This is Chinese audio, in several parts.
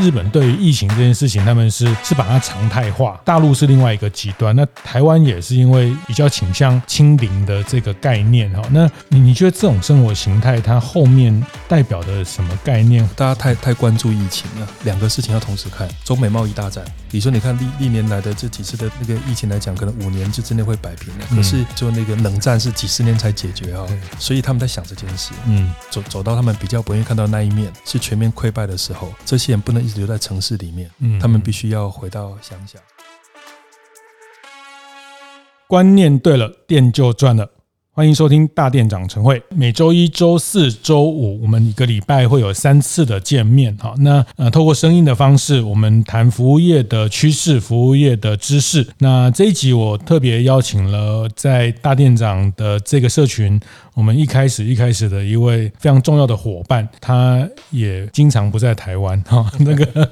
日本对于疫情这件事情，他们是是把它常态化。大陆是另外一个极端，那台湾也是因为比较倾向清零的这个概念哈。那你你觉得这种生活形态它后面代表的什么概念？大家太太关注疫情了，两个事情要同时看。中美贸易大战，你说你看历历年来的这几次的那个疫情来讲，可能五年就之内会摆平了。可是就那个冷战是几十年才解决啊，所以他们在想这件事。嗯，走走到他们比较不愿意看到那一面，是全面溃败的时候，这些人不能一直留在城市里面，他们必须要回到乡下。观念对了，店就赚了。欢迎收听大店长晨会，每周一、周四、周五，我们一个礼拜会有三次的见面。好，那呃，透过声音的方式，我们谈服务业的趋势、服务业的知识。那这一集我特别邀请了在大店长的这个社群，我们一开始一开始的一位非常重要的伙伴，他也经常不在台湾。哈，那个。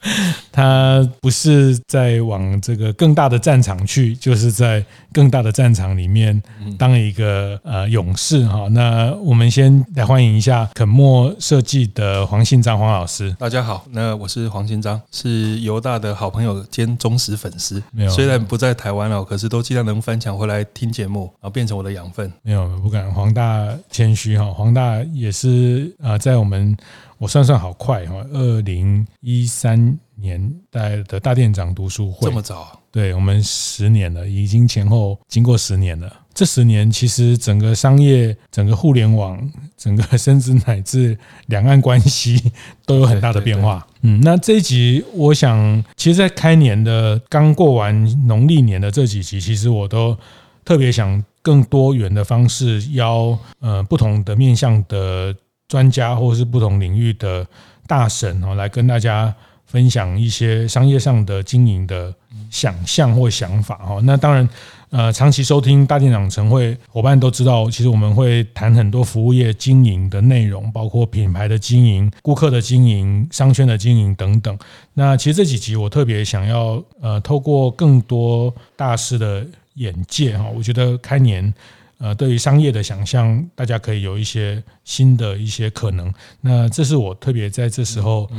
他不是在往这个更大的战场去，就是在更大的战场里面当一个呃勇士哈。那我们先来欢迎一下肯墨设计的黄信章黄老师。大家好，那我是黄信章，是犹大的好朋友兼忠实粉丝。没有，虽然不在台湾了，可是都尽量能翻墙回来听节目，然后变成我的养分。没有，不敢。黄大谦虚哈，黄大也是啊，在我们。我算算好快哈，二零一三年带的大店长读书会这么早？对，我们十年了，已经前后经过十年了。这十年其实整个商业、整个互联网、整个甚至乃至两岸关系都有很大的变化。嗯，那这一集我想，其实，在开年的刚过完农历年的这几集，其实我都特别想更多元的方式邀呃不同的面向的。专家或是不同领域的大神哦，来跟大家分享一些商业上的经营的想象或想法哈。那当然，呃，长期收听大店长晨会伙伴都知道，其实我们会谈很多服务业经营的内容，包括品牌的经营、顾客的经营、商圈的经营等等。那其实这几集我特别想要呃，透过更多大师的眼界哈，我觉得开年。呃，对于商业的想象，大家可以有一些新的一些可能。那这是我特别在这时候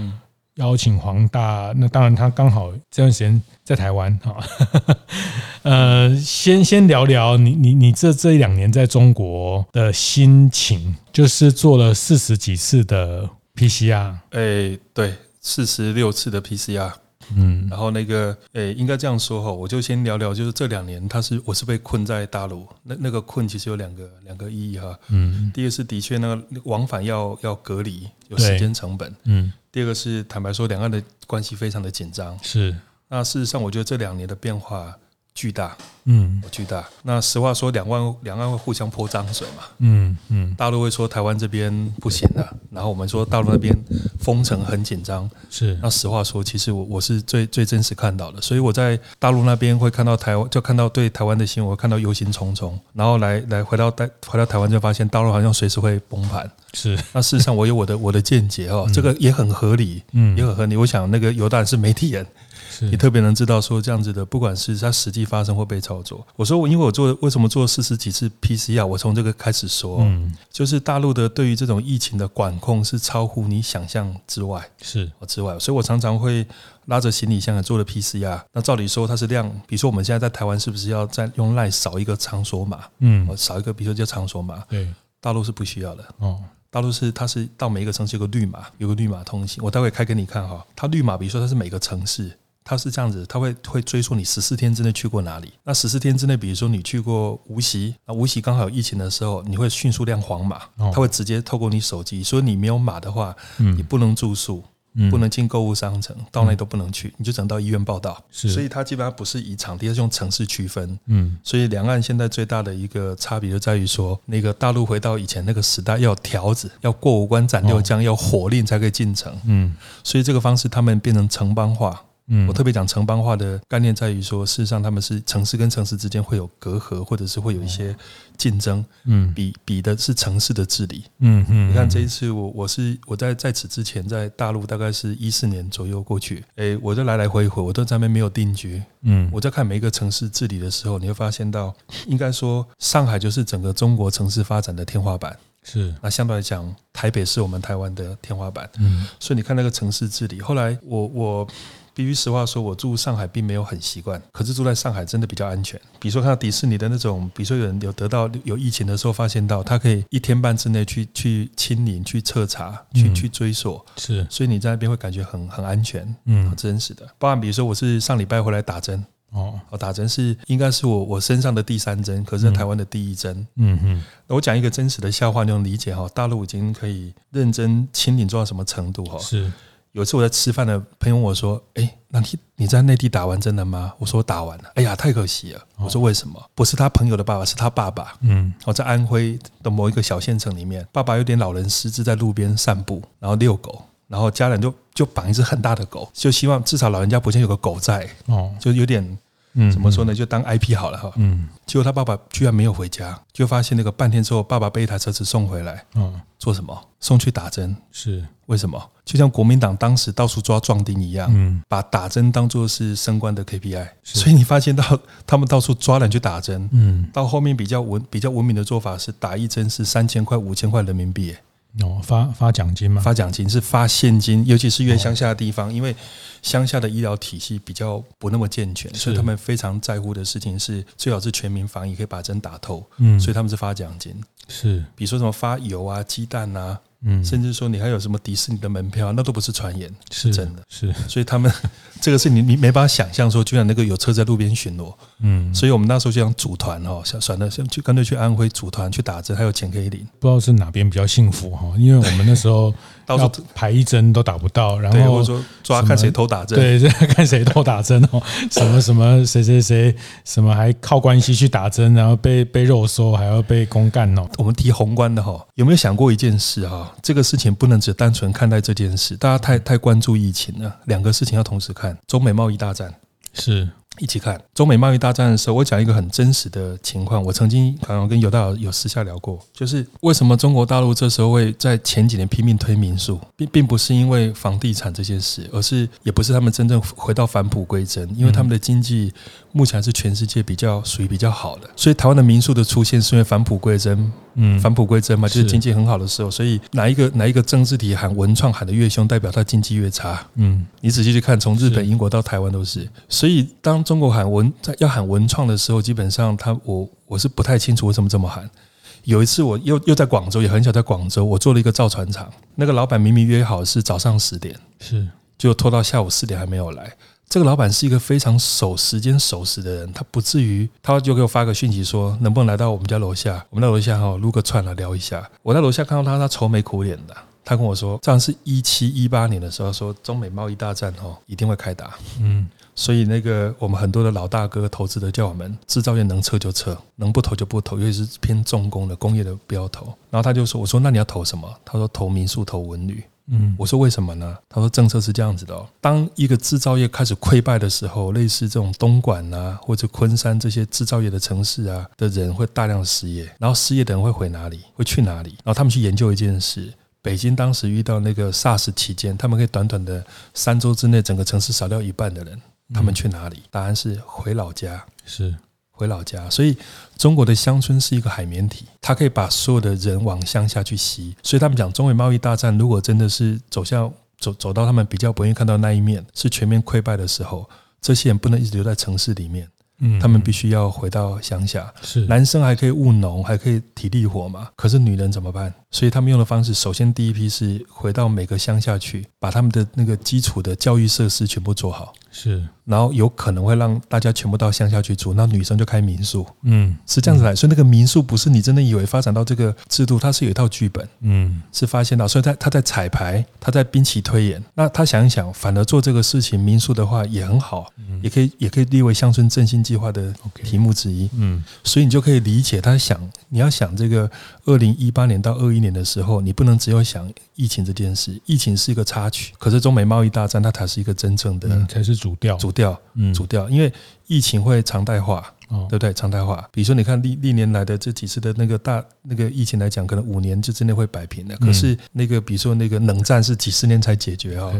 邀请黄大。那当然，他刚好这段时间在台湾哈。呃，先先聊聊你你你这这一两年在中国的心情，就是做了四十几次的 PCR。哎，对，四十六次的 PCR。嗯，然后那个，诶，应该这样说哈，我就先聊聊，就是这两年，他是我是被困在大陆，那那个困其实有两个两个意义哈，嗯，第一个是的确那个往返要要隔离，有时间成本，嗯，第二个是坦白说，两岸的关系非常的紧张，是，那事实上我觉得这两年的变化。巨大，嗯，巨大。那实话说，两岸两岸会互相泼脏水嘛，嗯嗯。大陆会说台湾这边不行了，然后我们说大陆那边封城很紧张，是。那实话说，其实我我是最最真实看到的，所以我在大陆那边会看到台湾，就看到对台湾的新闻，我看到忧心忡忡，然后来来回到台回到台湾就发现大陆好像随时会崩盘，是。那事实上我有我的我的见解哦，这个也很合理，嗯，也很合理。我想那个犹大是媒体人。你特别能知道说这样子的，不管是它实际发生或被操作。我说我因为我做为什么做四十几次 PCR，我从这个开始说，嗯，就是大陆的对于这种疫情的管控是超乎你想象之外，是之外，所以我常常会拉着行李箱做的 PCR。那照理说它是量，比如说我们现在在台湾是不是要再用 LINE 扫一个场所码？嗯，扫一个，比如说叫场所码，对，大陆是不需要的哦。大陆是它是到每一个城市有个绿码，有个绿码通行。我待会开给你看哈，它绿码，比如说它是每个城市。它是这样子，它会会追溯你十四天之内去过哪里。那十四天之内，比如说你去过无锡，那无锡刚好有疫情的时候，你会迅速亮黄码，它会直接透过你手机，所以你没有码的话，你不能住宿，不能进购物商城，到那都不能去，你就只能到医院报到。所以它基本上不是以场地，而是用城市区分。嗯，所以两岸现在最大的一个差别就在于说，那个大陆回到以前那个时代，要条子，要过五关斩六将，要火令才可以进城。嗯，所以这个方式他们变成城邦化。嗯，我特别讲城邦化的概念在于说，事实上他们是城市跟城市之间会有隔阂，或者是会有一些竞争。嗯，比比的是城市的治理。嗯嗯，你看这一次我我是我在在此之前在大陆大概是一四年左右过去，哎，我就来来回回，我都在那边没有定居。嗯，我在看每一个城市治理的时候，你会发现到，应该说上海就是整个中国城市发展的天花板。是，那相对来讲，台北是我们台湾的天花板。嗯，所以你看那个城市治理，后来我我必须实话说，我住上海并没有很习惯，可是住在上海真的比较安全。比如说看到迪士尼的那种，比如说有人有得到有疫情的时候，发现到他可以一天半之内去去清零、去彻查、去去追索。是，所以你在那边会感觉很很安全，嗯，很真实的。包含比如说我是上礼拜回来打针。哦，打针是应该是我我身上的第三针，可是在台湾的第一针。嗯哼，那我讲一个真实的笑话，你能理解哈？大陆已经可以认真清零做到什么程度哈？是，有一次我在吃饭的朋友问我说：“哎，那你你在内地打完针了吗？”我说：“我打完了。”哎呀，太可惜了。我说：“为什么？不是他朋友的爸爸，是他爸爸。”嗯，我在安徽的某一个小县城里面，爸爸有点老人失智，在路边散步，然后遛狗，然后家人就就绑一只很大的狗，就希望至少老人家不见有个狗在。哦，就有点。嗯，怎么说呢？就当 IP 好了哈。嗯，结果他爸爸居然没有回家，就发现那个半天之后，爸爸被一台车子送回来。嗯，做什么？送去打针。是为什么？就像国民党当时到处抓壮丁一样，嗯，把打针当做是升官的 KPI。所以你发现到他们到处抓人去打针。嗯，到后面比较文比较文明的做法是打一针是三千块五千块人民币。哦，发发奖金吗？发奖金是发现金，尤其是越乡下的地方，因为乡下的医疗体系比较不那么健全，所以他们非常在乎的事情是最好是全民防疫，可以把针打透。嗯，所以他们是发奖金，是比如说什么发油啊、鸡蛋啊。嗯，甚至说你还有什么迪士尼的门票，那都不是传言，是真的。是，所以他们 这个是你你没办法想象说，居然那个有车在路边巡逻。嗯，所以我们那时候就想组团哦，想算了，想去干脆去安徽组团去打针，还有钱可以领。不知道是哪边比较幸福哈，因为我们那时候。到处排一针都打不到，然后说抓看谁偷打针，对，看谁偷打针哦，什么什么谁谁谁，什么还靠关系去打针，然后被被肉搜，还要被公干哦。我们提宏观的哈，有没有想过一件事哈？这个事情不能只单纯看待这件事，大家太太关注疫情了，两个事情要同时看。中美贸易大战是。一起看中美贸易大战的时候，我讲一个很真实的情况。我曾经好像跟尤大有私下聊过，就是为什么中国大陆这时候会在前几年拼命推民宿，并并不是因为房地产这些事，而是也不是他们真正回到返璞归真，因为他们的经济目前是全世界比较属于比较好的。所以台湾的民宿的出现是因为返璞归真，嗯，返璞归真嘛，就是经济很好的时候。所以哪一个哪一个政治体喊文创喊得越凶，代表他经济越差。嗯，你仔细去看，从日本、英国到台湾都是。所以当中国喊文在要喊文创的时候，基本上他我我是不太清楚为什么这么喊。有一次我又又在广州，也很巧在广州，我做了一个造船厂，那个老板明明约好是早上十点，是就拖到下午四点还没有来。这个老板是一个非常守时间守时的人，他不至于他就给我发个讯息说能不能来到我们家楼下，我们在楼下哈撸个串了聊一下。我在楼下看到他，他愁眉苦脸的。他跟我说，这样是一七一八年的时候说中美贸易大战哦一定会开打，嗯。所以那个我们很多的老大哥投资的叫我们制造业能撤就撤，能不投就不投，尤其是偏重工的工业的不要投。然后他就说：“我说那你要投什么？”他说：“投民宿，投文旅。”嗯，我说为什么呢？他说政策是这样子的哦，当一个制造业开始溃败的时候，类似这种东莞啊或者昆山这些制造业的城市啊的人会大量失业，然后失业的人会回哪里？会去哪里？然后他们去研究一件事：北京当时遇到那个 SARS 期间，他们可以短短的三周之内，整个城市少掉一半的人。他们去哪里？答案是回老家，是回老家。所以中国的乡村是一个海绵体，它可以把所有的人往乡下去吸。所以他们讲中美贸易大战，如果真的是走向走走到他们比较不愿意看到那一面，是全面溃败的时候，这些人不能一直留在城市里面。嗯，他们必须要回到乡下。是男生还可以务农，还可以体力活嘛？可是女人怎么办？所以他们用的方式，首先第一批是回到每个乡下去，把他们的那个基础的教育设施全部做好。是，然后有可能会让大家全部到乡下去住，那女生就开民宿，嗯，是这样子来。所以那个民宿不是你真的以为发展到这个制度，它是有一套剧本，嗯，是发现到，所以他他在彩排，他在兵棋推演。那他想一想，反而做这个事情，民宿的话也很好，嗯。也可以也可以列为乡村振兴计划的题目之一，嗯，所以你就可以理解他想，你要想这个二零一八年到二一年的时候，你不能只有想疫情这件事，疫情是一个插曲，可是中美贸易大战它才是一个真正的，才是。主调，主调，嗯，主掉，因为疫情会常态化，哦，对不对？常态化，比如说你看历历年来的这几次的那个大那个疫情来讲，可能五年就真的会摆平的。可是那个比如说那个冷战是几十年才解决啊，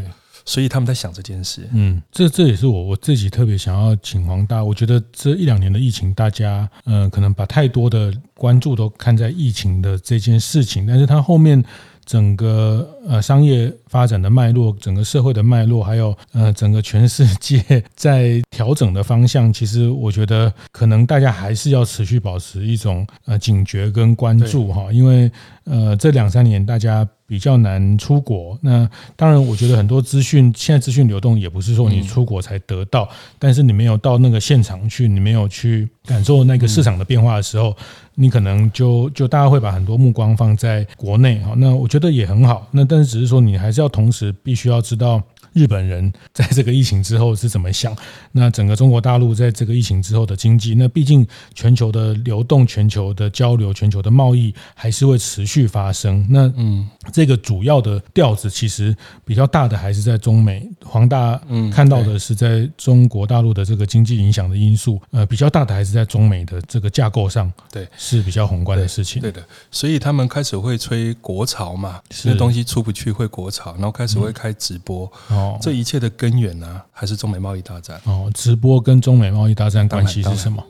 所以他们在想这件事。嗯，这这也是我我自己特别想要请黄大。我觉得这一两年的疫情，大家呃可能把太多的关注都看在疫情的这件事情，但是他后面。整个呃商业发展的脉络，整个社会的脉络，还有呃整个全世界在调整的方向，其实我觉得可能大家还是要持续保持一种呃警觉跟关注哈，因为呃这两三年大家比较难出国。那当然，我觉得很多资讯现在资讯流动也不是说你出国才得到，但是你没有到那个现场去，你没有去感受那个市场的变化的时候。你可能就就大家会把很多目光放在国内哈，那我觉得也很好。那但是只是说你还是要同时必须要知道日本人在这个疫情之后是怎么想。那整个中国大陆在这个疫情之后的经济，那毕竟全球的流动、全球的交流、全球的贸易还是会持续发生。那嗯，这个主要的调子其实比较大的还是在中美。黄大嗯看到的是在中国大陆的这个经济影响的因素，呃，比较大的还是在中美的这个架构上。对。是比较宏观的事情，对的，所以他们开始会吹国潮嘛，那东西出不去会国潮，然后开始会开直播，哦，这一切的根源呢、啊，还是中美贸易大战哦，直播跟中美贸易大战关系是什么？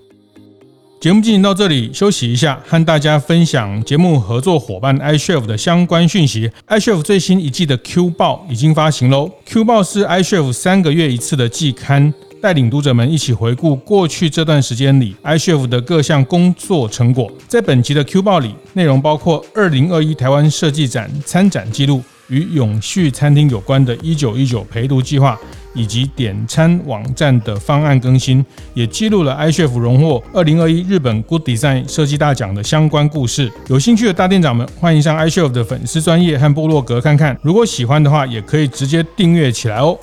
节目进行到这里，休息一下，和大家分享节目合作伙伴 iCHEF 的相关讯息。iCHEF 最新一季的 Q 报已经发行喽，Q 报是 iCHEF 三个月一次的季刊。带领读者们一起回顾过去这段时间里 iCHEF 的各项工作成果。在本期的 Q 报里，内容包括二零二一台湾设计展参展记录，与永续餐厅有关的“一九一九”陪读计划，以及点餐网站的方案更新，也记录了 iCHEF 荣获二零二一日本 Good Design 设计大奖的相关故事。有兴趣的大店长们，欢迎上 iCHEF 的粉丝专业和部落格看看。如果喜欢的话，也可以直接订阅起来哦。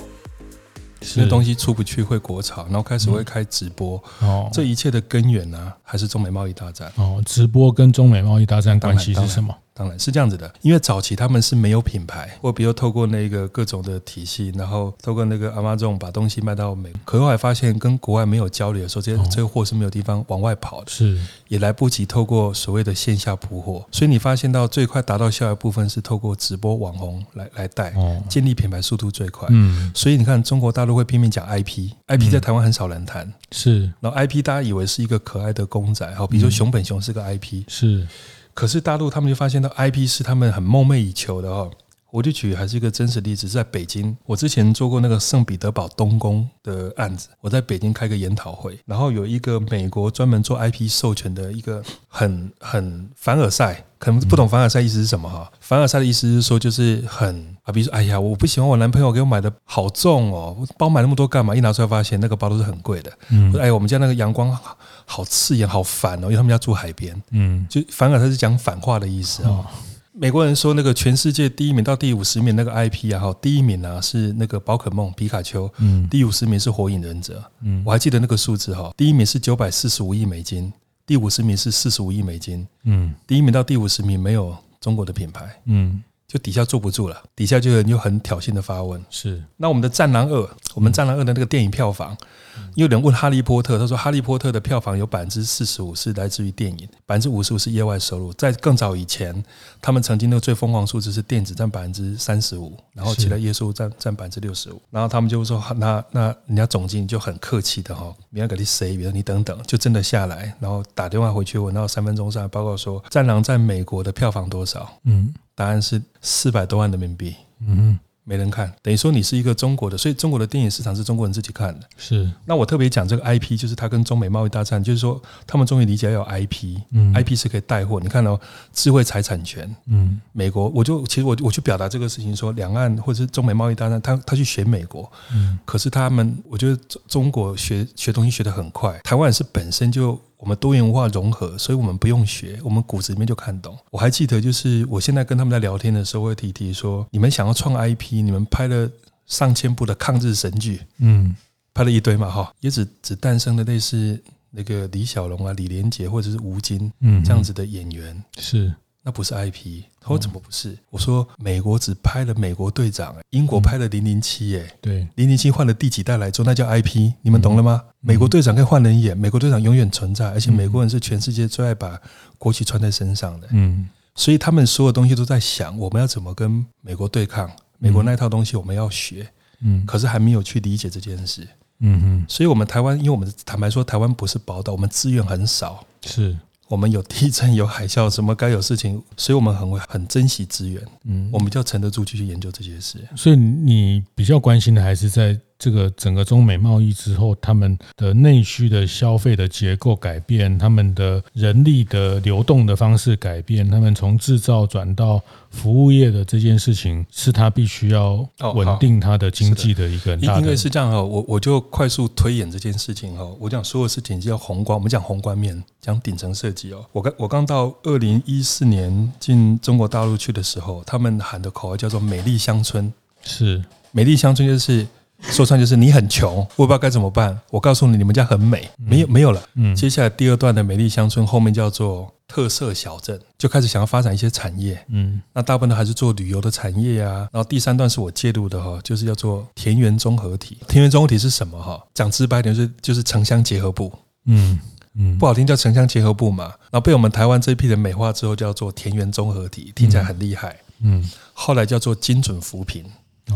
那东西出不去会国潮，然后开始会开直播。哦，这一切的根源呢，还是中美贸易大战。哦，直播跟中美贸易大战关系是什么？当然是这样子的，因为早期他们是没有品牌，或比如透过那个各种的体系，然后透过那个 Amazon 把东西卖到美国，可后来发现跟国外没有交流的时候，这些这个货是没有地方往外跑的，是。也来不及透过所谓的线下铺货，所以你发现到最快达到效益部分是透过直播网红来来带，建立品牌速度最快。嗯，所以你看中国大陆会拼命讲 IP，IP 在台湾很少人谈，是，然后 IP 大家以为是一个可爱的公仔，好，比如说熊本熊是个 IP，是。可是大陆他们就发现到 IP 是他们很梦寐以求的哦，我就举还是一个真实例子，在北京，我之前做过那个圣彼得堡东宫的案子，我在北京开个研讨会，然后有一个美国专门做 IP 授权的一个很很凡尔赛，可能不懂凡尔赛意思是什么哈？凡尔赛的意思是说就是很啊，比如说哎呀，我不喜欢我男朋友给我买的好重哦，包买那么多干嘛？一拿出来发现那个包都是很贵的，嗯，哎，我们家那个阳光。好刺眼，好烦哦！因为他们家住海边，嗯，就反而他是讲反话的意思哦。美国人说那个全世界第一名到第五十名那个 IP 啊，哈，第一名啊是那个宝可梦皮卡丘，嗯，第五十名是火影忍者，嗯，我还记得那个数字哈，第一名是九百四十五亿美金，第五十名是四十五亿美金，嗯，第一名到第五十名没有中国的品牌，嗯。就底下坐不住了，底下就有人就很挑衅的发问：是那我们的《战狼二》，我们《战狼二》的那个电影票房，有人问《哈利波特》，他说《哈利波特》的票房有百分之四十五是来自于电影，百分之五十五是业外收入。在更早以前，他们曾经那个最疯狂数字是电子占百分之三十五，然后其他业收入占占百分之六十五。然后他们就说：那那人家总经理就很客气的哈，你要给你谁，比如你等等，就真的下来，然后打电话回去问，然后三分钟上来报告说，《战狼》在美国的票房多少？嗯。答案是四百多万人民币。嗯。没人看，等于说你是一个中国的，所以中国的电影市场是中国人自己看的。是，那我特别讲这个 IP，就是它跟中美贸易大战，就是说他们终于理解要 IP，嗯，IP 是可以带货。你看到、哦、智慧财产权，嗯，美国，我就其实我我去表达这个事情说，说两岸或者是中美贸易大战，他他去学美国，嗯，可是他们，我觉得中国学学东西学得很快，台湾人是本身就。我们多元文化融合，所以我们不用学，我们骨子里面就看懂。我还记得，就是我现在跟他们在聊天的时候，会提提说，你们想要创 IP，你们拍了上千部的抗日神剧，嗯，拍了一堆嘛，哈，也只只诞生了类似那个李小龙啊、李连杰或者是吴京，嗯，这样子的演员，是。那不是 IP。他说怎么不是？我说美国只拍了美国队长，英国拍了零零七，哎，对，零零七换了第几代来做，那叫 IP，你们懂了吗？美国队长可以换人演，美国队长永远存在，而且美国人是全世界最爱把国旗穿在身上的，嗯，所以他们所有东西都在想我们要怎么跟美国对抗，美国那套东西我们要学，嗯，可是还没有去理解这件事，嗯哼，所以我们台湾，因为我们坦白说，台湾不是宝岛，我们资源很少，是。我们有地震，有海啸，什么该有事情，所以我们很会很珍惜资源。嗯，我们就要沉得住继续研究这些事。所以你比较关心的还是在。这个整个中美贸易之后，他们的内需的消费的结构改变，他们的人力的流动的方式改变，他们从制造转到服务业的这件事情，是他必须要稳定他的经济的一个很大的。因为是这样哈，我我就快速推演这件事情哈。我讲所有事情叫宏观，我们讲宏观面，讲顶层设计哦。我刚我刚到二零一四年进中国大陆去的时候，他们喊的口号叫做“美丽乡村”，是美丽乡村就是。说穿就是你很穷，我不知道该怎么办。我告诉你，你们家很美，没有没有了。嗯，接下来第二段的美丽乡村后面叫做特色小镇，就开始想要发展一些产业。嗯，那大部分都还是做旅游的产业啊。然后第三段是我介入的哈，就是叫做田园综合体。田园综合体是什么哈？讲直白点就是就是城乡结合部。嗯嗯，不好听叫城乡结合部嘛。然后被我们台湾这一批人美化之后，叫做田园综合体，听起来很厉害。嗯，后来叫做精准扶贫。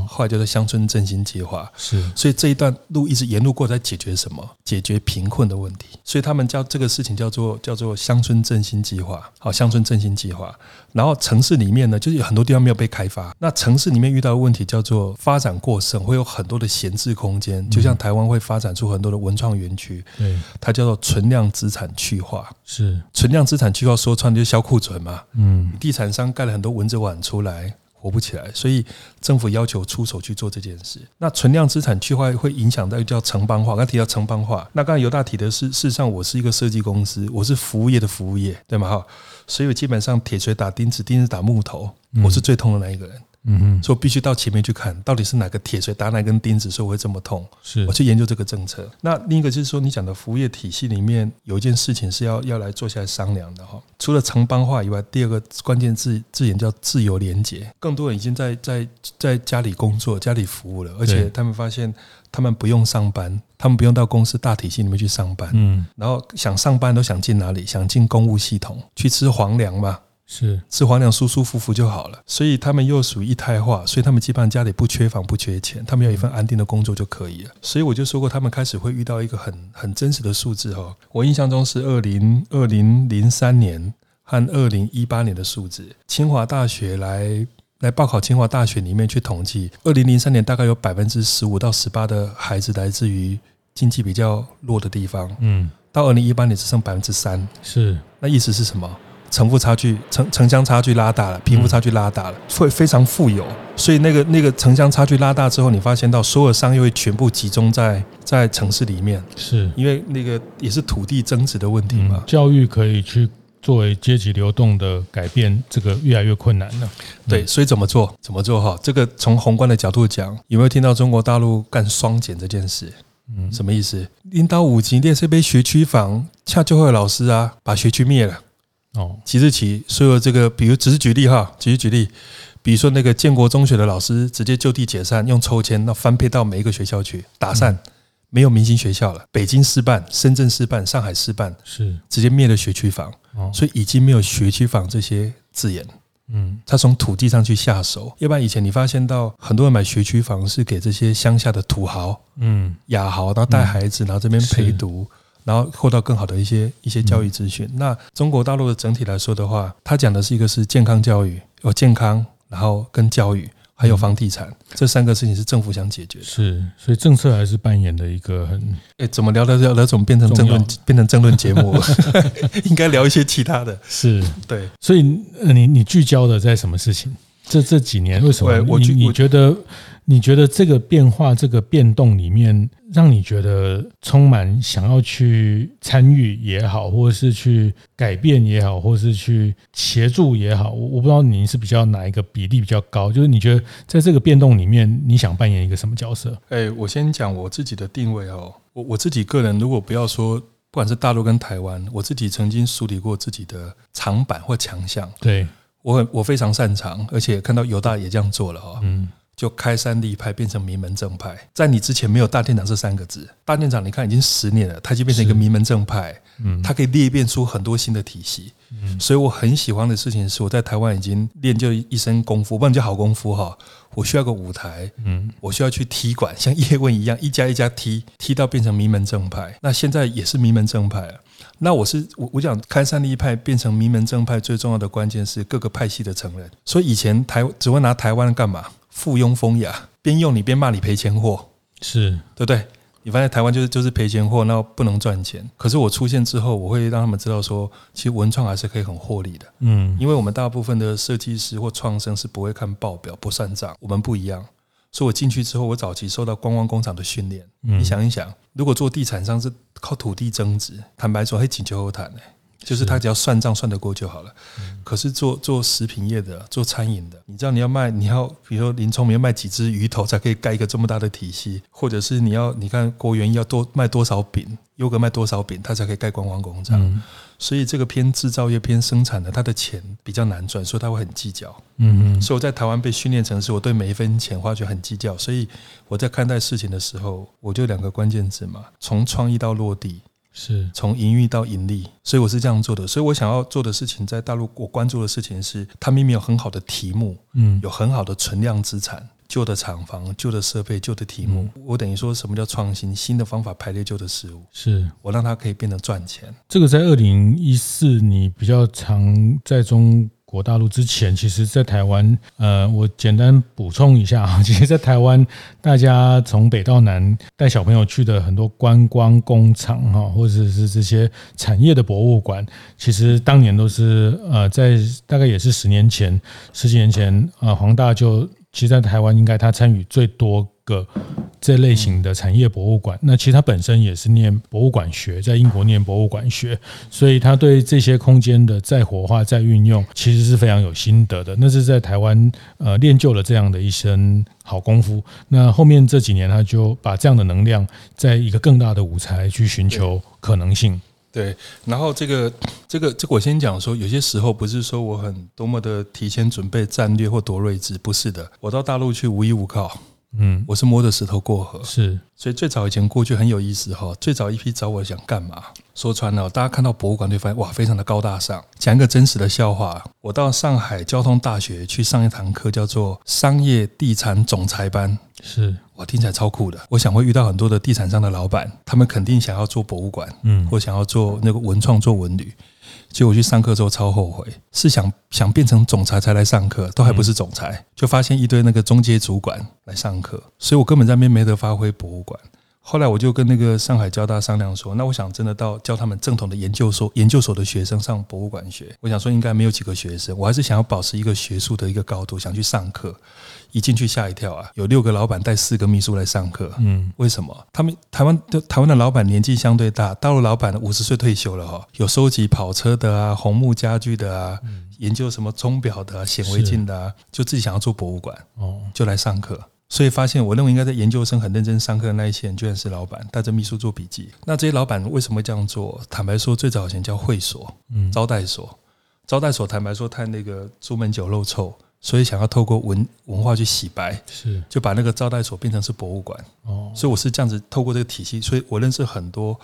后来叫做乡村振兴计划，是，所以这一段路一直沿路过，在解决什么？解决贫困的问题。所以他们叫这个事情叫做叫做乡村振兴计划。好，乡村振兴计划。然后城市里面呢，就是有很多地方没有被开发。那城市里面遇到的问题叫做发展过剩，会有很多的闲置空间。就像台湾会发展出很多的文创园区，对，它叫做存量资产去化。是，存量资产去化说穿就是消库存嘛。嗯，地产商盖了很多蚊子碗出来。活不起来，所以政府要求出手去做这件事。那存量资产去化会影响到叫城邦化。刚提到城邦化，那刚才尤大提的是，事实上我是一个设计公司，我是服务业的服务业，对吗？哈，所以我基本上铁锤打钉子，钉子打木头，我是最痛的那一个人。嗯哼，所以我必须到前面去看，到底是哪个铁锤打哪根钉子，所以我会这么痛。是，我去研究这个政策。那另一个就是说，你讲的服务业体系里面有一件事情是要要来坐下来商量的哈。除了城邦化以外，第二个关键字字眼叫自由连结。更多人已经在在在家里工作、家里服务了，而且他们发现他们不用上班，他们不用到公司大体系里面去上班。嗯，然后想上班都想进哪里？想进公务系统去吃皇粮嘛。是。吃皇粮舒舒服服就好了，所以他们又属于一胎化，所以他们基本上家里不缺房不缺钱，他们有一份安定的工作就可以了。所以我就说过，他们开始会遇到一个很很真实的数字哈，我印象中是二零二零零三年和二零一八年的数字。清华大学来来报考清华大学里面去统计，二零零三年大概有百分之十五到十八的孩子来自于经济比较弱的地方，嗯，到二零一八年只剩百分之三，是。那意思是什么？城富差距、城城乡差距拉大了，贫富差距拉大了，会非常富有。所以那个那个城乡差距拉大之后，你发现到所有商业会全部集中在在城市里面，是因为那个也是土地增值的问题嘛。教育可以去作为阶级流动的改变，这个越来越困难了。对，所以怎么做？怎么做？哈，这个从宏观的角度讲，有没有听到中国大陆干双减这件事？嗯，什么意思？领导五级列这边学区房，恰就会有老师啊，把学区灭了。哦，即日起，所有这个，比如只是举例哈，只是举例，比如说那个建国中学的老师直接就地解散，用抽签，那分配到每一个学校去打散，没有明星学校了。北京师办，深圳师办，上海师办，是。直接灭了学区房，所以已经没有学区房这些字眼。嗯，他从土地上去下手，要不然以前你发现到很多人买学区房是给这些乡下的土豪，嗯，雅豪，然后带孩子，然后这边陪读。然后获到更好的一些一些教育资讯。那中国大陆的整体来说的话，他讲的是一个是健康教育，有健康，然后跟教育，还有房地产这三个事情是政府想解决的。是，所以政策还是扮演的一个很……哎，怎么聊聊聊聊，怎么变成争论，变成争论节目？应该聊一些其他的。是对，所以你你聚焦的在什么事情？这这几年为什么？我你你觉得？你觉得这个变化、这个变动里面，让你觉得充满想要去参与也好，或者是去改变也好，或者是去协助也好，我我不知道你是比较哪一个比例比较高，就是你觉得在这个变动里面，你想扮演一个什么角色？哎，我先讲我自己的定位哦，我我自己个人，如果不要说，不管是大陆跟台湾，我自己曾经梳理过自己的长板或强项。对。我很我非常擅长，而且看到犹大也这样做了哈。嗯。就开山立派，变成名门正派。在你之前没有大店长这三个字，大店长你看已经十年了，他就变成一个名门正派。嗯，他可以裂变出很多新的体系。嗯，所以我很喜欢的事情是，我在台湾已经练就一身功夫，不然叫好功夫哈。我需要个舞台，嗯，我需要去踢馆，像叶问一样一家一家踢，踢到变成名门正派。那现在也是名门正派了。那我是我我讲开山立派变成名门正派，最重要的关键是各个派系的承认。所以以前台只会拿台湾干嘛？附庸风雅，边用你边骂你赔钱货，是对不对？你发现台湾就是就是赔钱货，那不能赚钱。可是我出现之后，我会让他们知道说，其实文创还是可以很获利的。嗯，因为我们大部分的设计师或创生是不会看报表、不算账，我们不一样。所以我进去之后，我早期受到观光工厂的训练。嗯，你想一想，如果做地产商是靠土地增值，坦白说，还请求后谈呢。就是他只要算账算得过就好了，可是做做食品业的、做餐饮的，你知道你要卖，你要比如说林聪明要卖几只鱼头才可以盖一个这么大的体系，或者是你要你看国元要多卖多少饼，优格卖多少饼，他才可以盖观光工厂。所以这个偏制造业、偏生产的，他的钱比较难赚，所以他会很计较。嗯嗯。所以我在台湾被训练成是，我对每一分钱花去很计较。所以我在看待事情的时候，我就两个关键字嘛，从创意到落地。是从营运到盈利，所以我是这样做的。所以我想要做的事情，在大陆我关注的事情是，它明明有很好的题目，嗯，有很好的存量资产，旧的厂房、旧的设备、旧的题目，我等于说什么叫创新？新的方法排列旧的事物，是我让它可以变得赚钱。这个在二零一四，你比较常在中。国大陆之前，其实，在台湾，呃，我简单补充一下啊，其实，在台湾，大家从北到南带小朋友去的很多观光工厂哈，或者是这些产业的博物馆，其实当年都是呃，在大概也是十年前、十几年前，呃，黄大就其实，在台湾应该他参与最多个。这类型的产业博物馆，那其实他本身也是念博物馆学，在英国念博物馆学，所以他对这些空间的再活化、再运用，其实是非常有心得的。那是在台湾呃练就了这样的一身好功夫。那后面这几年，他就把这样的能量，在一个更大的舞台去寻求可能性。对，然后这个这个这个，我先讲说，有些时候不是说我很多么的提前准备战略或多睿智，不是的，我到大陆去无依无靠。嗯，我是摸着石头过河，是，所以最早以前过去很有意思哈。最早一批找我想干嘛？说穿了，大家看到博物馆就发现哇，非常的高大上。讲一个真实的笑话，我到上海交通大学去上一堂课，叫做商业地产总裁班，是，哇，听起来超酷的。我想会遇到很多的地产商的老板，他们肯定想要做博物馆，嗯，或想要做那个文创、做文旅。结果去上课之后超后悔，是想想变成总裁才来上课，都还不是总裁，就发现一堆那个中阶主管来上课，所以我根本在那边没得发挥博物馆。后来我就跟那个上海交大商量说，那我想真的到教他们正统的研究所，研究所的学生上博物馆学，我想说应该没有几个学生，我还是想要保持一个学术的一个高度，想去上课。一进去吓一跳啊！有六个老板带四个秘书来上课。嗯，为什么？他们台湾的台湾的老板年纪相对大，大陆老板五十岁退休了哈。有收集跑车的啊，红木家具的啊，研究什么钟表的啊，显微镜的啊，就自己想要做博物馆哦，就来上课。所以发现，我认为应该在研究生很认真上课的那一些人，居然是老板带着秘书做笔记。那这些老板为什么会这样做？坦白说，最早以前叫会所，嗯，招待所，招待所。坦白说，太那个朱门酒肉臭。所以想要透过文文化去洗白，是就把那个招待所变成是博物馆。哦，所以我是这样子透过这个体系，所以我认识很多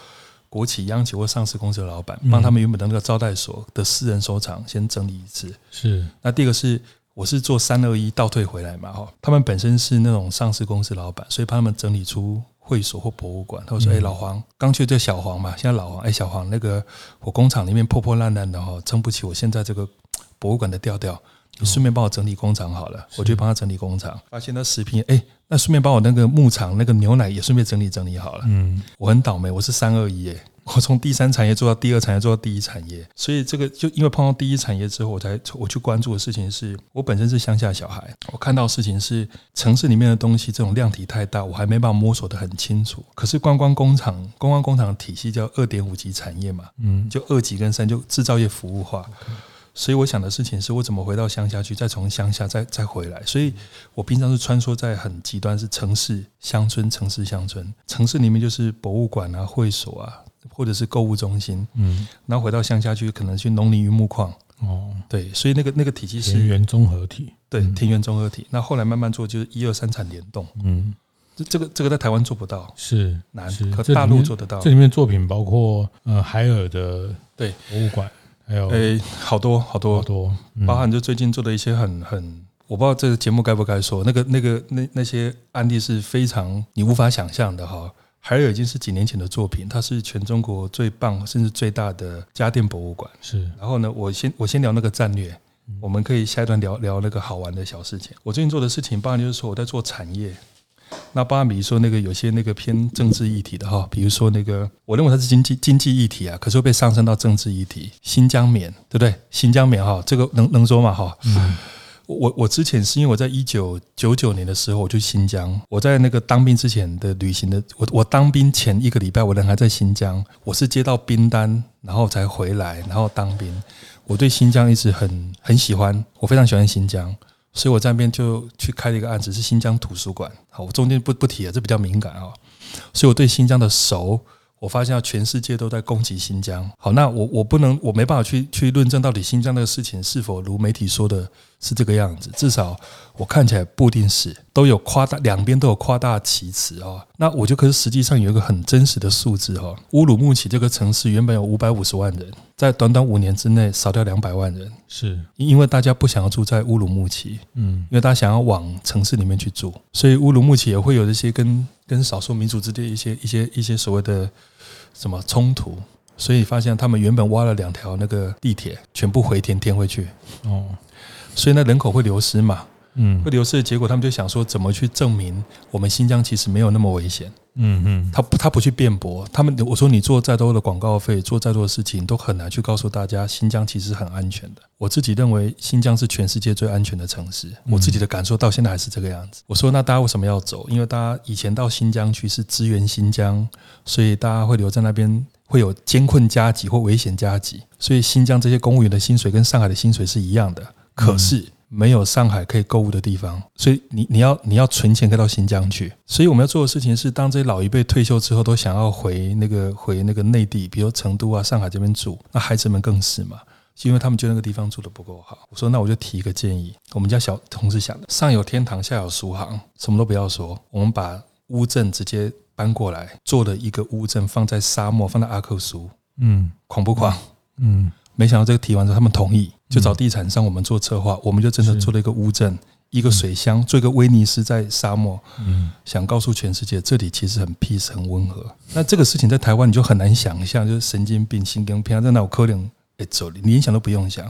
国企、央企或上市公司的老板，帮他们原本的那个招待所的私人收藏先整理一次。是，那第二个是我是做三二一倒退回来嘛，哈，他们本身是那种上市公司老板，所以帮他们整理出会所或博物馆。他说：“哎，老黄，刚去这小黄嘛，现在老黄，哎，小黄，那个我工厂里面破破烂烂的哈，撑不起我现在这个博物馆的调调。”你顺便帮我整理工厂好了，我就帮他整理工厂。发现那食品，哎，那顺便把我那个牧场那个牛奶也顺便整理整理好了。嗯，我很倒霉，我是三二一耶，我从第三产业做到第二产业，做到第一产业。所以这个就因为碰到第一产业之后，我才我去关注的事情是，我本身是乡下小孩，我看到事情是城市里面的东西这种量体太大，我还没办法摸索得很清楚。可是观光工厂，观光工厂的体系叫二点五级产业嘛，嗯，就二级跟三就制造业服务化。所以我想的事情是我怎么回到乡下去，再从乡下再再回来。所以我平常是穿梭在很极端，是城市、乡村、城市、乡村。城市里面就是博物馆啊、会所啊，或者是购物中心。嗯，然后回到乡下去，可能去农林渔牧矿，哦，对，所以那个那个体系是田园综合体，对，田园综合体。那后来慢慢做，就是一二三产联动。嗯，这这个这个在台湾做不到，是难，可大陆做得到。这里面作品包括呃海尔的对博物馆，还有诶好多好多好多，包含就最近做的一些很很。我不知道这个节目该不该说，那个、那个、那那些案例是非常你无法想象的哈。海尔已经是几年前的作品，它是全中国最棒甚至最大的家电博物馆。是，然后呢，我先我先聊那个战略，我们可以下一段聊聊那个好玩的小事情。我最近做的事情，包含就是说我在做产业，那包含比如说那个有些那个偏政治议题的哈，比如说那个我认为它是经济经济议题啊，可是会被上升到政治议题。新疆棉，对不对？新疆棉哈，这个能能说吗？哈。嗯我我之前是因为我在一九九九年的时候我去新疆，我在那个当兵之前的旅行的，我我当兵前一个礼拜我人还在新疆，我是接到兵单然后才回来，然后当兵。我对新疆一直很很喜欢，我非常喜欢新疆，所以我在那边就去开了一个案子，是新疆图书馆。好，我中间不不提了，这比较敏感啊，所以我对新疆的熟。我发现全世界都在攻击新疆。好，那我我不能，我没办法去去论证到底新疆那个事情是否如媒体说的是这个样子。至少我看起来不一定是，都有夸大，两边都有夸大其词哦。那我就可是实际上有一个很真实的数字哈。乌鲁木齐这个城市原本有五百五十万人，在短短五年之内少掉两百万人，是因为大家不想要住在乌鲁木齐，嗯，因为大家想要往城市里面去住，所以乌鲁木齐也会有这些跟。跟少数民族之间一些一些一些所谓的什么冲突，所以发现他们原本挖了两条那个地铁，全部回填填回去。哦，所以那人口会流失嘛？嗯，会流失的结果，他们就想说怎么去证明我们新疆其实没有那么危险？嗯嗯，他不他不去辩驳，他们我说你做再多的广告费，做再多的事情，都很难去告诉大家新疆其实很安全的。我自己认为新疆是全世界最安全的城市，我自己的感受到现在还是这个样子。我说那大家为什么要走？因为大家以前到新疆去是支援新疆，所以大家会留在那边，会有艰困加急或危险加急，所以新疆这些公务员的薪水跟上海的薪水是一样的。可是。没有上海可以购物的地方，所以你你要你要存钱，可以到新疆去。所以我们要做的事情是，当这些老一辈退休之后，都想要回那个回那个内地，比如成都啊、上海这边住，那孩子们更是嘛，因为他们觉得那个地方住的不够好。我说，那我就提一个建议，我们家小同事想的，上有天堂，下有苏杭，什么都不要说，我们把乌镇直接搬过来，做了一个乌镇，放在沙漠，放在阿克苏，嗯，狂不狂？嗯。没想到这个提完之后，他们同意，就找地产商我们做策划，我们就真的做了一个乌镇，一个水乡，做一个威尼斯在沙漠。嗯，想告诉全世界，这里其实很 peace，很温和。那这个事情在台湾你就很难想象，就是神经病、心梗偏，在那我可能哎走，你连想都不用想。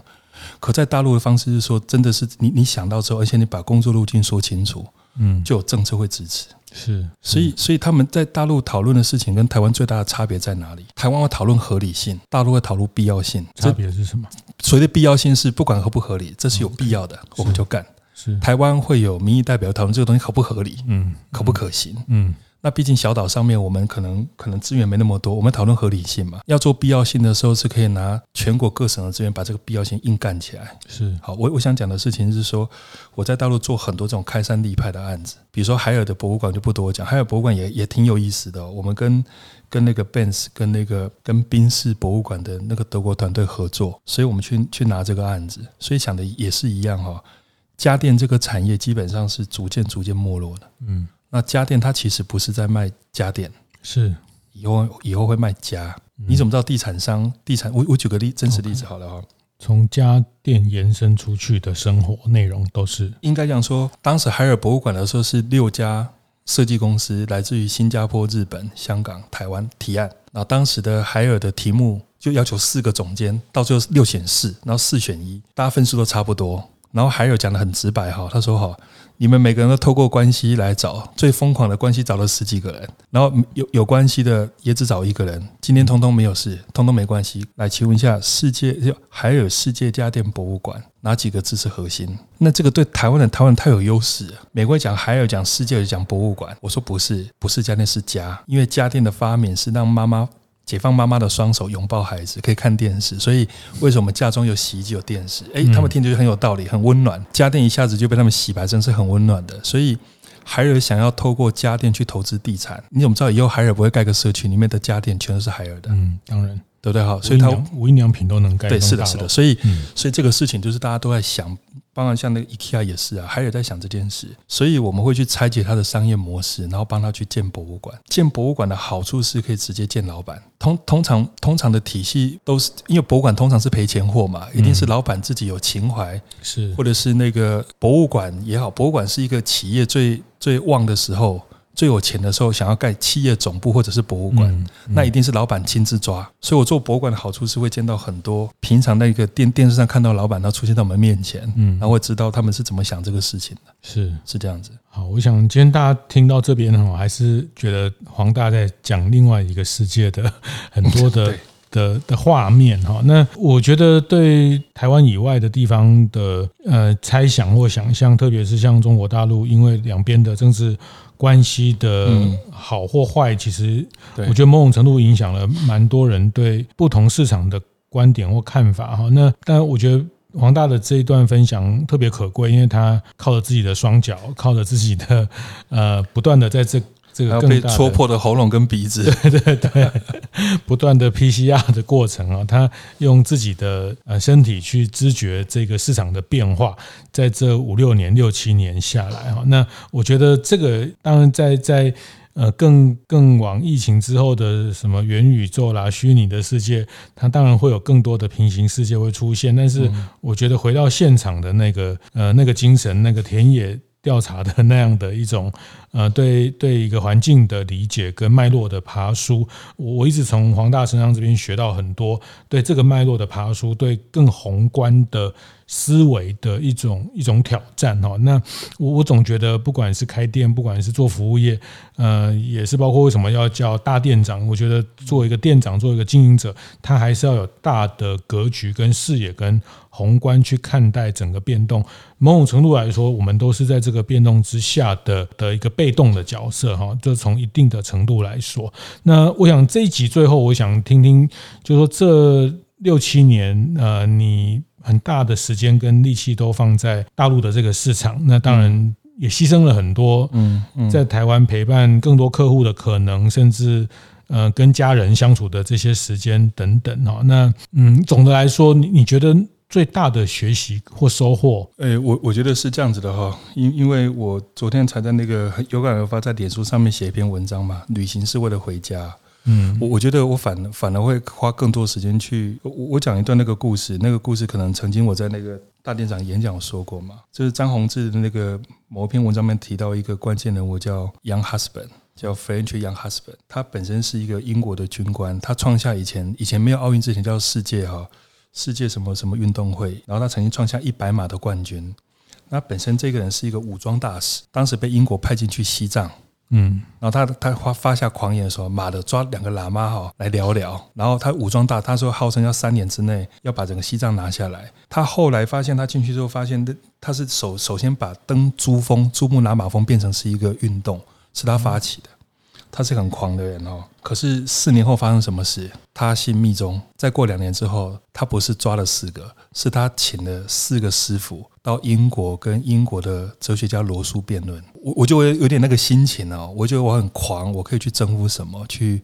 可在大陆的方式是说，真的是你你想到之后，而且你把工作路径说清楚，嗯，就有政策会支持。是，所以，所以他们在大陆讨论的事情跟台湾最大的差别在哪里？台湾会讨论合理性，大陆会讨论必要性。差别是什么？所谓的必要性是不管合不合理，这是有必要的，我们就干。是，台湾会有民意代表讨论这个东西合不合理，嗯，可不可行，嗯。那毕竟小岛上面，我们可能可能资源没那么多，我们讨论合理性嘛。要做必要性的时候，是可以拿全国各省的资源把这个必要性硬干起来。是好，我我想讲的事情是说，我在大陆做很多这种开山立派的案子，比如说海尔的博物馆就不多讲，海尔博物馆也也挺有意思的哦。我们跟跟那个 Benz 跟那个跟宾士博物馆的那个德国团队合作，所以我们去去拿这个案子，所以想的也是一样哈、哦。家电这个产业基本上是逐渐逐渐没落的。嗯。那家电它其实不是在卖家电，是以后以后会卖家。你怎么知道地产商？地产我我举个例真实例子好了哈。从家电延伸出去的生活内容都是应该这样说。当时海尔博物馆的时候是六家设计公司，来自于新加坡、日本、香港、台湾提案。然后当时的海尔的题目就要求四个总监，到最后六选四，然后四选一，大家分数都差不多。然后海尔讲得很直白哈，他说哈。你们每个人都透过关系来找，最疯狂的关系找了十几个人，然后有有关系的也只找一个人。今天通通没有事，通通没关系。来，请问一下，世界就海尔世界家电博物馆哪几个字是核心？那这个对台湾人，台湾人太有优势。美国讲海尔，讲世界，讲博物馆。我说不是，不是家电是家，因为家电的发明是让妈妈。解放妈妈的双手，拥抱孩子，可以看电视。所以为什么家中有洗衣机、有电视？哎，他们听着就很有道理，很温暖。家电一下子就被他们洗白，真是很温暖的。所以海尔想要透过家电去投资地产，你怎么知道以后海尔不会盖个社区，里面的家电全都是海尔的？嗯，当然。对不对？哈，所以他无印良品都能盖，对，是的，是的。所以，嗯、所以这个事情就是大家都在想。当然，像那个 IKEA 也是啊，还有在想这件事，所以我们会去拆解它的商业模式，然后帮他去建博物馆。建博物馆的好处是可以直接见老板。通通常通常的体系都是因为博物馆通常是赔钱货嘛，一定是老板自己有情怀，是或者是那个博物馆也好，博物馆是一个企业最最旺的时候。最有钱的时候，想要盖企业总部或者是博物馆，嗯嗯、那一定是老板亲自抓。所以我做博物馆的好处是会见到很多平常那个电电视上看到老板，他出现在我们面前，嗯，然后会知道他们是怎么想这个事情的。是是这样子。好，我想今天大家听到这边呢，我还是觉得黄大在讲另外一个世界的很多的。的的画面哈，那我觉得对台湾以外的地方的呃猜想或想象，特别是像中国大陆，因为两边的政治关系的好或坏，其实我觉得某种程度影响了蛮多人对不同市场的观点或看法哈。那但我觉得黄大的这一段分享特别可贵，因为他靠着自己的双脚，靠着自己的呃不断的在这。这个更被戳破的喉咙跟鼻子，对 对对，不断的 PCR 的过程啊，他用自己的呃身体去知觉这个市场的变化，在这五六年、六七年下来哈，那我觉得这个当然在在呃更更往疫情之后的什么元宇宙啦、虚拟的世界，它当然会有更多的平行世界会出现，但是我觉得回到现场的那个呃那个精神、那个田野。调查的那样的一种呃，对对一个环境的理解跟脉络的爬梳，我一直从黄大身上这边学到很多对这个脉络的爬梳，对更宏观的思维的一种一种挑战哈。那我我总觉得，不管是开店，不管是做服务业，呃，也是包括为什么要叫大店长。我觉得做一个店长，做一个经营者，他还是要有大的格局跟视野跟。宏观去看待整个变动，某种程度来说，我们都是在这个变动之下的的一个被动的角色哈。就从一定的程度来说，那我想这一集最后，我想听听，就是说这六七年，呃，你很大的时间跟力气都放在大陆的这个市场，那当然也牺牲了很多，嗯，在台湾陪伴更多客户的可能，甚至呃跟家人相处的这些时间等等哈。那嗯，总的来说，你你觉得？最大的学习或收获，诶，我我觉得是这样子的哈，因因为我昨天才在那个有感而发，在脸书上面写一篇文章嘛，旅行是为了回家。嗯，我我觉得我反反而会花更多时间去，我我讲一段那个故事，那个故事可能曾经我在那个大店长演讲说过嘛，就是张宏志的那个某一篇文章里面提到一个关键人物叫 Young Husband，叫 French Young Husband，他本身是一个英国的军官，他创下以前以前没有奥运之前叫世界哈。世界什么什么运动会，然后他曾经创下一百码的冠军。那本身这个人是一个武装大使，当时被英国派进去西藏，嗯，然后他他发发下狂言说：“妈的，抓两个喇嘛哈来聊聊。”然后他武装大，他说号称要三年之内要把整个西藏拿下来。他后来发现，他进去之后发现，他是首首先把登珠峰、珠穆朗玛峰变成是一个运动，是他发起的。他是很狂的人哦，可是四年后发生什么事？他信密宗，再过两年之后，他不是抓了四个，是他请了四个师傅到英国跟英国的哲学家罗素辩论。我我就有点那个心情哦，我觉得我很狂，我可以去征服什么，去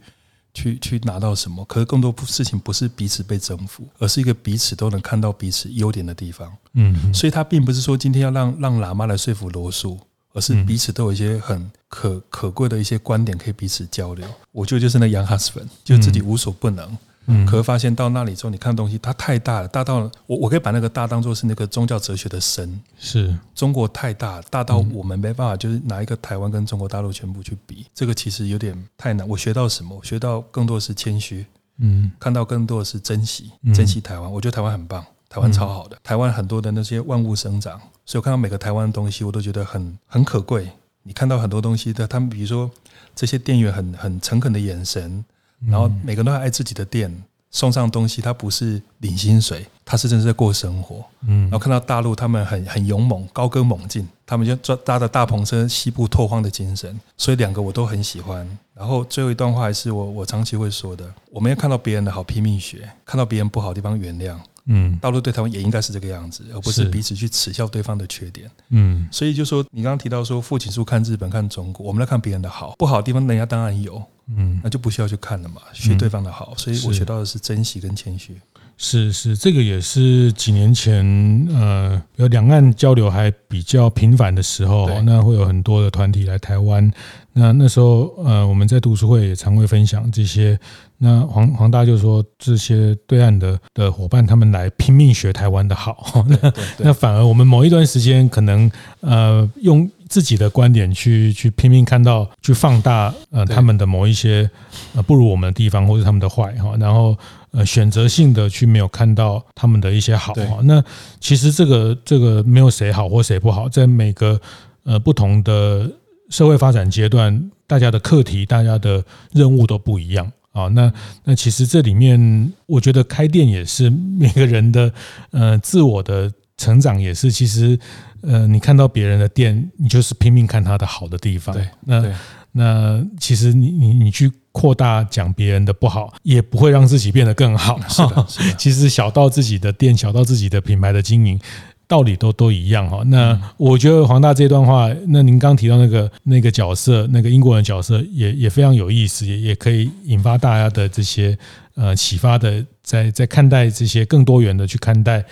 去去拿到什么。可是更多事情不是彼此被征服，而是一个彼此都能看到彼此优点的地方。嗯，所以他并不是说今天要让让喇嘛来说服罗素。而是彼此都有一些很可可贵的一些观点可以彼此交流。我觉得就是那 Young Husband，就自己无所不能。嗯，可是发现到那里之后，你看东西它太大了，大到我我可以把那个大当做是那个宗教哲学的神。是中国太大，大到我们没办法，就是拿一个台湾跟中国大陆全部去比，这个其实有点太难。我学到什么？我学到更多的是谦虚，嗯，看到更多的是珍惜，珍惜台湾。我觉得台湾很棒。台湾超好的，台湾很多的那些万物生长，所以我看到每个台湾的东西，我都觉得很很可贵。你看到很多东西的，他们比如说这些店员很很诚恳的眼神，然后每个人都爱自己的店，送上东西，他不是领薪水，他是真的在过生活。嗯，然后看到大陆他们很很勇猛，高歌猛进，他们就坐搭着大篷车，西部拓荒的精神，所以两个我都很喜欢。然后最后一段话还是我我长期会说的：我们要看到别人的好拼命学，看到别人不好的地方原谅。嗯，大陆对台湾也应该是这个样子，而不是彼此去耻笑对方的缺点。嗯，所以就说你刚刚提到说，父亲是看日本、看中国，我们来看别人的好，不好的地方人家当然有，嗯，那就不需要去看了嘛，学对方的好。所以我学到的是珍惜跟谦虚。是是，这个也是几年前，呃，有两岸交流还比较频繁的时候，那会有很多的团体来台湾。那那时候，呃，我们在读书会也常会分享这些。那黄黄大就说，这些对岸的的伙伴，他们来拼命学台湾的好。那 那反而我们某一段时间，可能呃用自己的观点去去拼命看到，去放大呃他们的某一些呃不如我们的地方，或者他们的坏哈。然后呃选择性的去没有看到他们的一些好哈。那其实这个这个没有谁好或谁不好，在每个呃不同的。社会发展阶段，大家的课题、大家的任务都不一样啊。那那其实这里面，我觉得开店也是每个人的呃自我的成长，也是其实呃，你看到别人的店，你就是拼命看他的好的地方。对，那那其实你你你去扩大讲别人的不好，也不会让自己变得更好。是的，是的。其实小到自己的店，小到自己的品牌的经营。道理都都一样哈，那我觉得黄大这段话，那您刚提到那个那个角色，那个英国人角色也也非常有意思，也也可以引发大家的这些呃启发的，在在看待这些更多元的去看待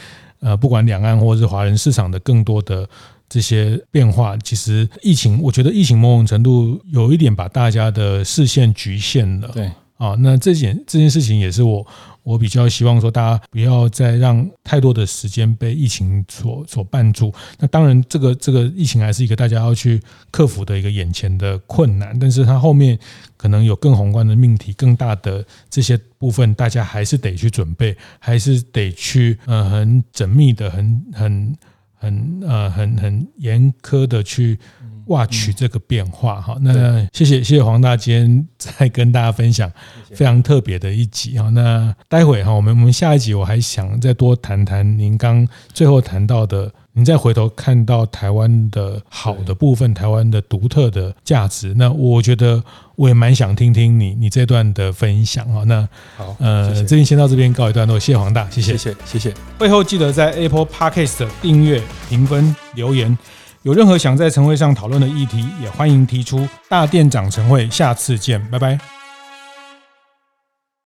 呃，不管两岸或者是华人市场的更多的这些变化。其实疫情，我觉得疫情某种程度有一点把大家的视线局限了。对啊，那这件这件事情也是我。我比较希望说，大家不要再让太多的时间被疫情所所绊住。那当然，这个这个疫情还是一个大家要去克服的一个眼前的困难，但是它后面可能有更宏观的命题、更大的这些部分，大家还是得去准备，还是得去呃很缜密的、很很很呃很很严苛的去。挖取这个变化哈，那谢谢谢谢黄大今天再 跟大家分享非常特别的一集哈。那待会哈，我们我们下一集我还想再多谈谈您刚最后谈到的，您再回头看到台湾的好的部分，台湾的独特的价值。那我觉得我也蛮想听听你你这段的分享哈。那好，呃，这边先到这边告一段落，谢谢黄大，谢谢谢谢谢谢。会后记得在 Apple Podcast 订阅、评分、留言。有任何想在晨会上讨论的议题，也欢迎提出。大店长晨会，下次见，拜拜。